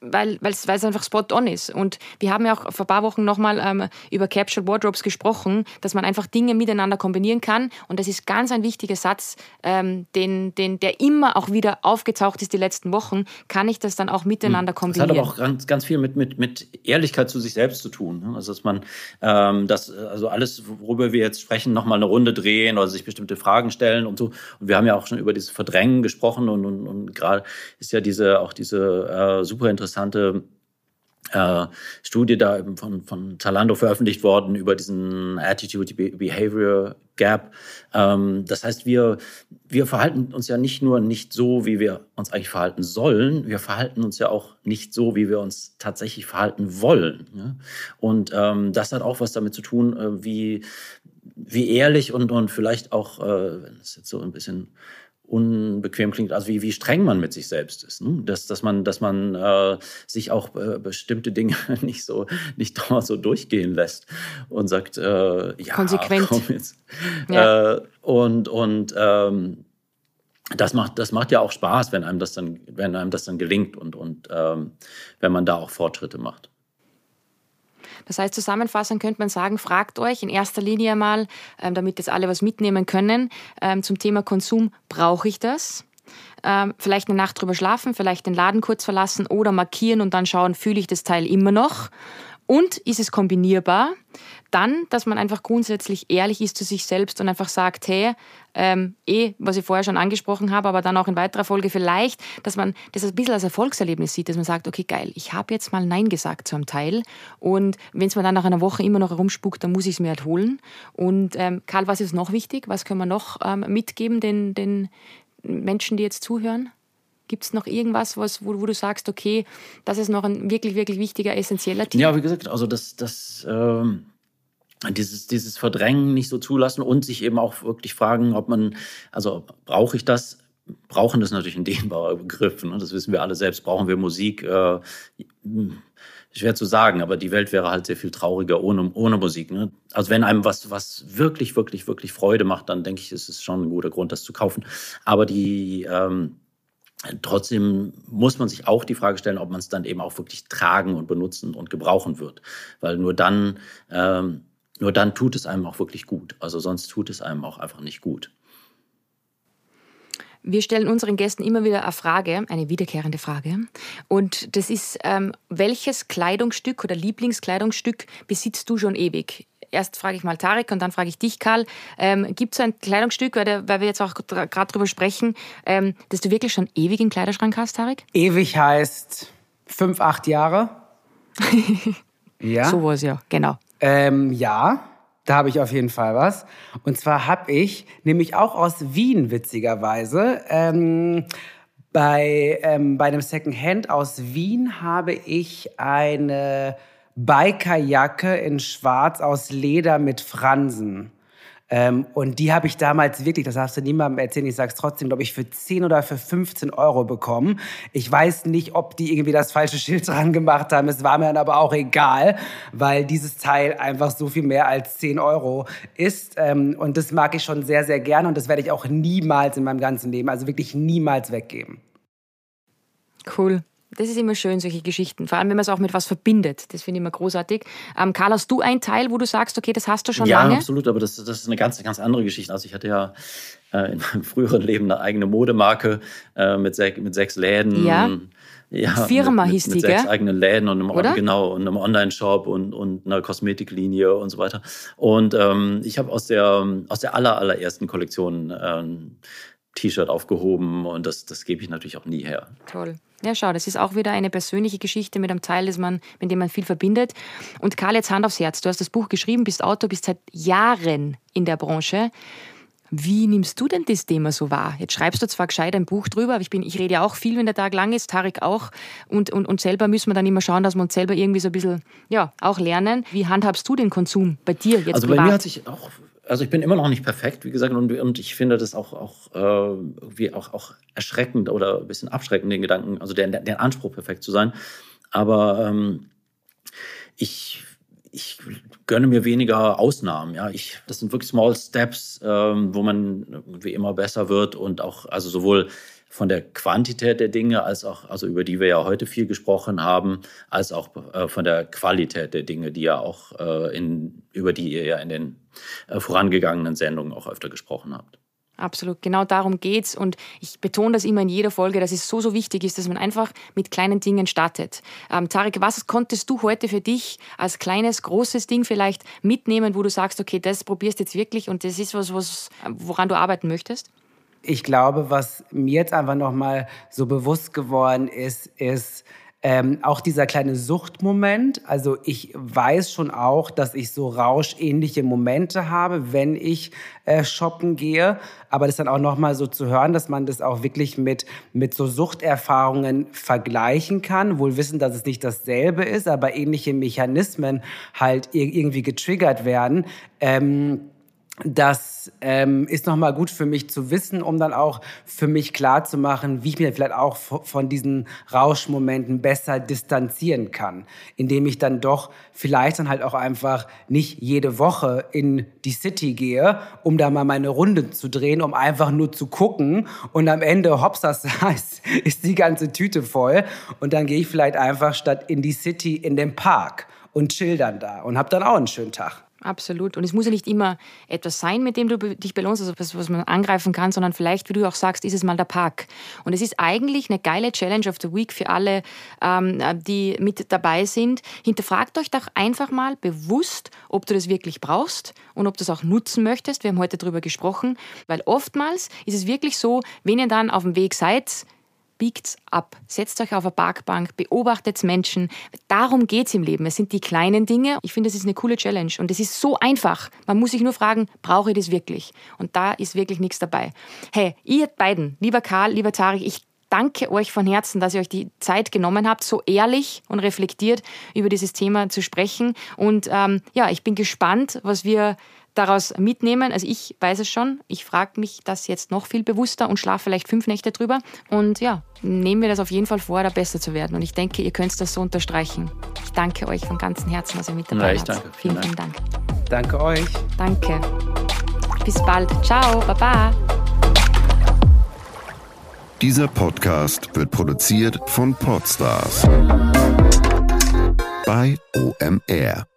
weil es einfach spot on ist. Und wir haben ja auch vor ein paar Wochen nochmal ähm, über Capsule Wardrobes gesprochen, dass man einfach Dinge miteinander kombinieren kann. Und das ist ganz ein wichtiger Satz, ähm, den, den, der immer auch wieder aufgetaucht ist die letzten Wochen. Kann ich das dann auch miteinander kombinieren? Das hat aber auch ganz, ganz viel mit, mit, mit Ehrlichkeit zu sich selbst zu tun. Ne? Also dass man ähm, das, also alles, worüber wir jetzt sprechen, nochmal eine Runde drehen oder sich bestimmte Fragen stellen und so. Und wir haben ja auch schon über dieses Verdrängen gesprochen und, und, und gerade ist ja diese auch diese äh, super interessante interessante äh, Studie da von, von Zalando veröffentlicht worden über diesen Attitude-Behavior Gap. Ähm, das heißt, wir, wir verhalten uns ja nicht nur nicht so, wie wir uns eigentlich verhalten sollen, wir verhalten uns ja auch nicht so, wie wir uns tatsächlich verhalten wollen. Ja? Und ähm, das hat auch was damit zu tun, äh, wie, wie ehrlich und, und vielleicht auch, äh, wenn es jetzt so ein bisschen unbequem klingt, also wie, wie streng man mit sich selbst ist. Ne? Dass, dass man, dass man äh, sich auch äh, bestimmte Dinge nicht so nicht dauernd so durchgehen lässt und sagt, äh, ja, konsequent. Komm jetzt. Ja. Äh, und und ähm, das macht, das macht ja auch Spaß, wenn einem das dann, wenn einem das dann gelingt und, und ähm, wenn man da auch Fortschritte macht. Das heißt, zusammenfassend könnte man sagen, fragt euch in erster Linie mal, ähm, damit jetzt alle was mitnehmen können, ähm, zum Thema Konsum, brauche ich das? Ähm, vielleicht eine Nacht drüber schlafen, vielleicht den Laden kurz verlassen oder markieren und dann schauen, fühle ich das Teil immer noch? Und ist es kombinierbar? Dann, dass man einfach grundsätzlich ehrlich ist zu sich selbst und einfach sagt, hey, ähm, eh, was ich vorher schon angesprochen habe, aber dann auch in weiterer Folge vielleicht, dass man das ein bisschen als Erfolgserlebnis sieht, dass man sagt, okay, geil, ich habe jetzt mal Nein gesagt zu einem Teil und wenn es mir dann nach einer Woche immer noch herumspuckt, dann muss ich es mir halt holen. Und ähm, Karl, was ist noch wichtig? Was können wir noch ähm, mitgeben den, den Menschen, die jetzt zuhören? Gibt es noch irgendwas, was, wo, wo, du sagst, okay, das ist noch ein wirklich, wirklich wichtiger, essentieller Tipp? Ja, wie gesagt, also das, das ähm, dieses, dieses Verdrängen nicht so zulassen und sich eben auch wirklich fragen, ob man, also brauche ich das? Brauchen das natürlich ein dehnbarer Begriff, ne? das wissen wir alle selbst. Brauchen wir Musik? Äh, schwer zu sagen, aber die Welt wäre halt sehr viel trauriger ohne, ohne Musik. Ne? Also wenn einem was, was wirklich, wirklich, wirklich Freude macht, dann denke ich, ist es schon ein guter Grund, das zu kaufen. Aber die, ähm, Trotzdem muss man sich auch die Frage stellen, ob man es dann eben auch wirklich tragen und benutzen und gebrauchen wird. Weil nur dann, ähm, nur dann tut es einem auch wirklich gut. Also sonst tut es einem auch einfach nicht gut. Wir stellen unseren Gästen immer wieder eine Frage, eine wiederkehrende Frage. Und das ist, ähm, welches Kleidungsstück oder Lieblingskleidungsstück besitzt du schon ewig? Erst frage ich mal Tarek und dann frage ich dich, Karl. Ähm, Gibt es ein Kleidungsstück, weil, weil, wir jetzt auch gerade drüber sprechen, ähm, das du wirklich schon ewig im Kleiderschrank hast, Tarek? Ewig heißt fünf, acht Jahre. ja. So war es ja, genau. Ähm, ja, da habe ich auf jeden Fall was. Und zwar habe ich, nämlich auch aus Wien witzigerweise, ähm, bei, ähm, bei einem Secondhand aus Wien habe ich eine Bikerjacke in Schwarz aus Leder mit Fransen. Ähm, und die habe ich damals wirklich, das darfst du niemandem erzählen, ich sage es trotzdem, glaube ich, für 10 oder für 15 Euro bekommen. Ich weiß nicht, ob die irgendwie das falsche Schild dran gemacht haben. Es war mir dann aber auch egal, weil dieses Teil einfach so viel mehr als 10 Euro ist. Ähm, und das mag ich schon sehr, sehr gerne und das werde ich auch niemals in meinem ganzen Leben, also wirklich niemals weggeben. Cool. Das ist immer schön, solche Geschichten. Vor allem, wenn man es auch mit was verbindet. Das finde ich immer großartig. Ähm, Karl, hast du ein Teil, wo du sagst, okay, das hast du schon ja, lange? Ja, absolut. Aber das, das ist eine ganz, ganz andere Geschichte. Also ich hatte ja äh, in meinem früheren Leben eine eigene Modemarke äh, mit, sech, mit sechs Läden. Ja. Ja, Firma mit, hieß mit, die, mit sechs gell? eigenen Läden und einem, Oder? genau, und einem Online-Shop und, und einer Kosmetiklinie und so weiter. Und ähm, ich habe aus der, aus der aller, allerersten Kollektion ähm, T-Shirt aufgehoben und das, das gebe ich natürlich auch nie her. Toll. Ja, schau, das ist auch wieder eine persönliche Geschichte mit einem Teil, das man, mit dem man viel verbindet. Und Karl, jetzt Hand aufs Herz. Du hast das Buch geschrieben, bist Autor, bist seit Jahren in der Branche. Wie nimmst du denn das Thema so wahr? Jetzt schreibst du zwar gescheit ein Buch drüber, aber ich, bin, ich rede ja auch viel, wenn der Tag lang ist, Tarek auch. Und, und, und selber müssen wir dann immer schauen, dass wir uns selber irgendwie so ein bisschen, ja, auch lernen. Wie handhabst du den Konsum bei dir jetzt Also privat? bei mir hat sich auch also ich bin immer noch nicht perfekt, wie gesagt, und, und ich finde das auch, auch, äh, irgendwie auch, auch erschreckend oder ein bisschen abschreckend, den Gedanken, also der, der Anspruch, perfekt zu sein. Aber ähm, ich, ich gönne mir weniger Ausnahmen. Ja, ich, das sind wirklich Small Steps, ähm, wo man wie immer besser wird und auch, also sowohl von der Quantität der Dinge, als auch, also über die wir ja heute viel gesprochen haben, als auch äh, von der Qualität der Dinge, die ja auch äh, in, über die ihr ja in den vorangegangenen Sendungen auch öfter gesprochen habt. Absolut, genau darum geht's und ich betone das immer in jeder Folge, dass es so, so wichtig ist, dass man einfach mit kleinen Dingen startet. Ähm, Tarek, was konntest du heute für dich als kleines, großes Ding vielleicht mitnehmen, wo du sagst, okay, das probierst jetzt wirklich und das ist was, was woran du arbeiten möchtest? Ich glaube, was mir jetzt einfach nochmal so bewusst geworden ist, ist, ähm, auch dieser kleine Suchtmoment. Also ich weiß schon auch, dass ich so rauschähnliche Momente habe, wenn ich äh, shoppen gehe. Aber das dann auch nochmal so zu hören, dass man das auch wirklich mit, mit so Suchterfahrungen vergleichen kann. Wohl wissen, dass es nicht dasselbe ist, aber ähnliche Mechanismen halt irgendwie getriggert werden. Ähm, das ähm, ist nochmal gut für mich zu wissen, um dann auch für mich klar zu machen, wie ich mir vielleicht auch von diesen Rauschmomenten besser distanzieren kann, indem ich dann doch vielleicht dann halt auch einfach nicht jede Woche in die City gehe, um da mal meine Runde zu drehen, um einfach nur zu gucken. Und am Ende, hops, das heißt, ist die ganze Tüte voll. Und dann gehe ich vielleicht einfach statt in die City in den Park und chill dann da und habe dann auch einen schönen Tag. Absolut. Und es muss ja nicht immer etwas sein, mit dem du dich belohnst, also was, was man angreifen kann, sondern vielleicht, wie du auch sagst, ist es mal der Park. Und es ist eigentlich eine geile Challenge of the Week für alle, ähm, die mit dabei sind. Hinterfragt euch doch einfach mal bewusst, ob du das wirklich brauchst und ob du es auch nutzen möchtest. Wir haben heute darüber gesprochen, weil oftmals ist es wirklich so, wenn ihr dann auf dem Weg seid, biegt's ab. Setzt euch auf eine Parkbank, beobachtet Menschen. Darum geht es im Leben. Es sind die kleinen Dinge. Ich finde, das ist eine coole Challenge. Und es ist so einfach. Man muss sich nur fragen, brauche ich das wirklich? Und da ist wirklich nichts dabei. Hey, ihr beiden, lieber Karl, lieber Tarek, ich danke euch von Herzen, dass ihr euch die Zeit genommen habt, so ehrlich und reflektiert über dieses Thema zu sprechen. Und ähm, ja, ich bin gespannt, was wir daraus mitnehmen. Also ich weiß es schon. Ich frage mich das jetzt noch viel bewusster und schlafe vielleicht fünf Nächte drüber. Und ja, nehmen wir das auf jeden Fall vor, da besser zu werden. Und ich denke, ihr könnt das so unterstreichen. Ich danke euch von ganzem Herzen, dass ihr mit dabei ja, Danke. Vielen, vielen Dank. Danke euch. Danke. Bis bald. Ciao. Baba. Dieser Podcast wird produziert von Podstars bei OMR.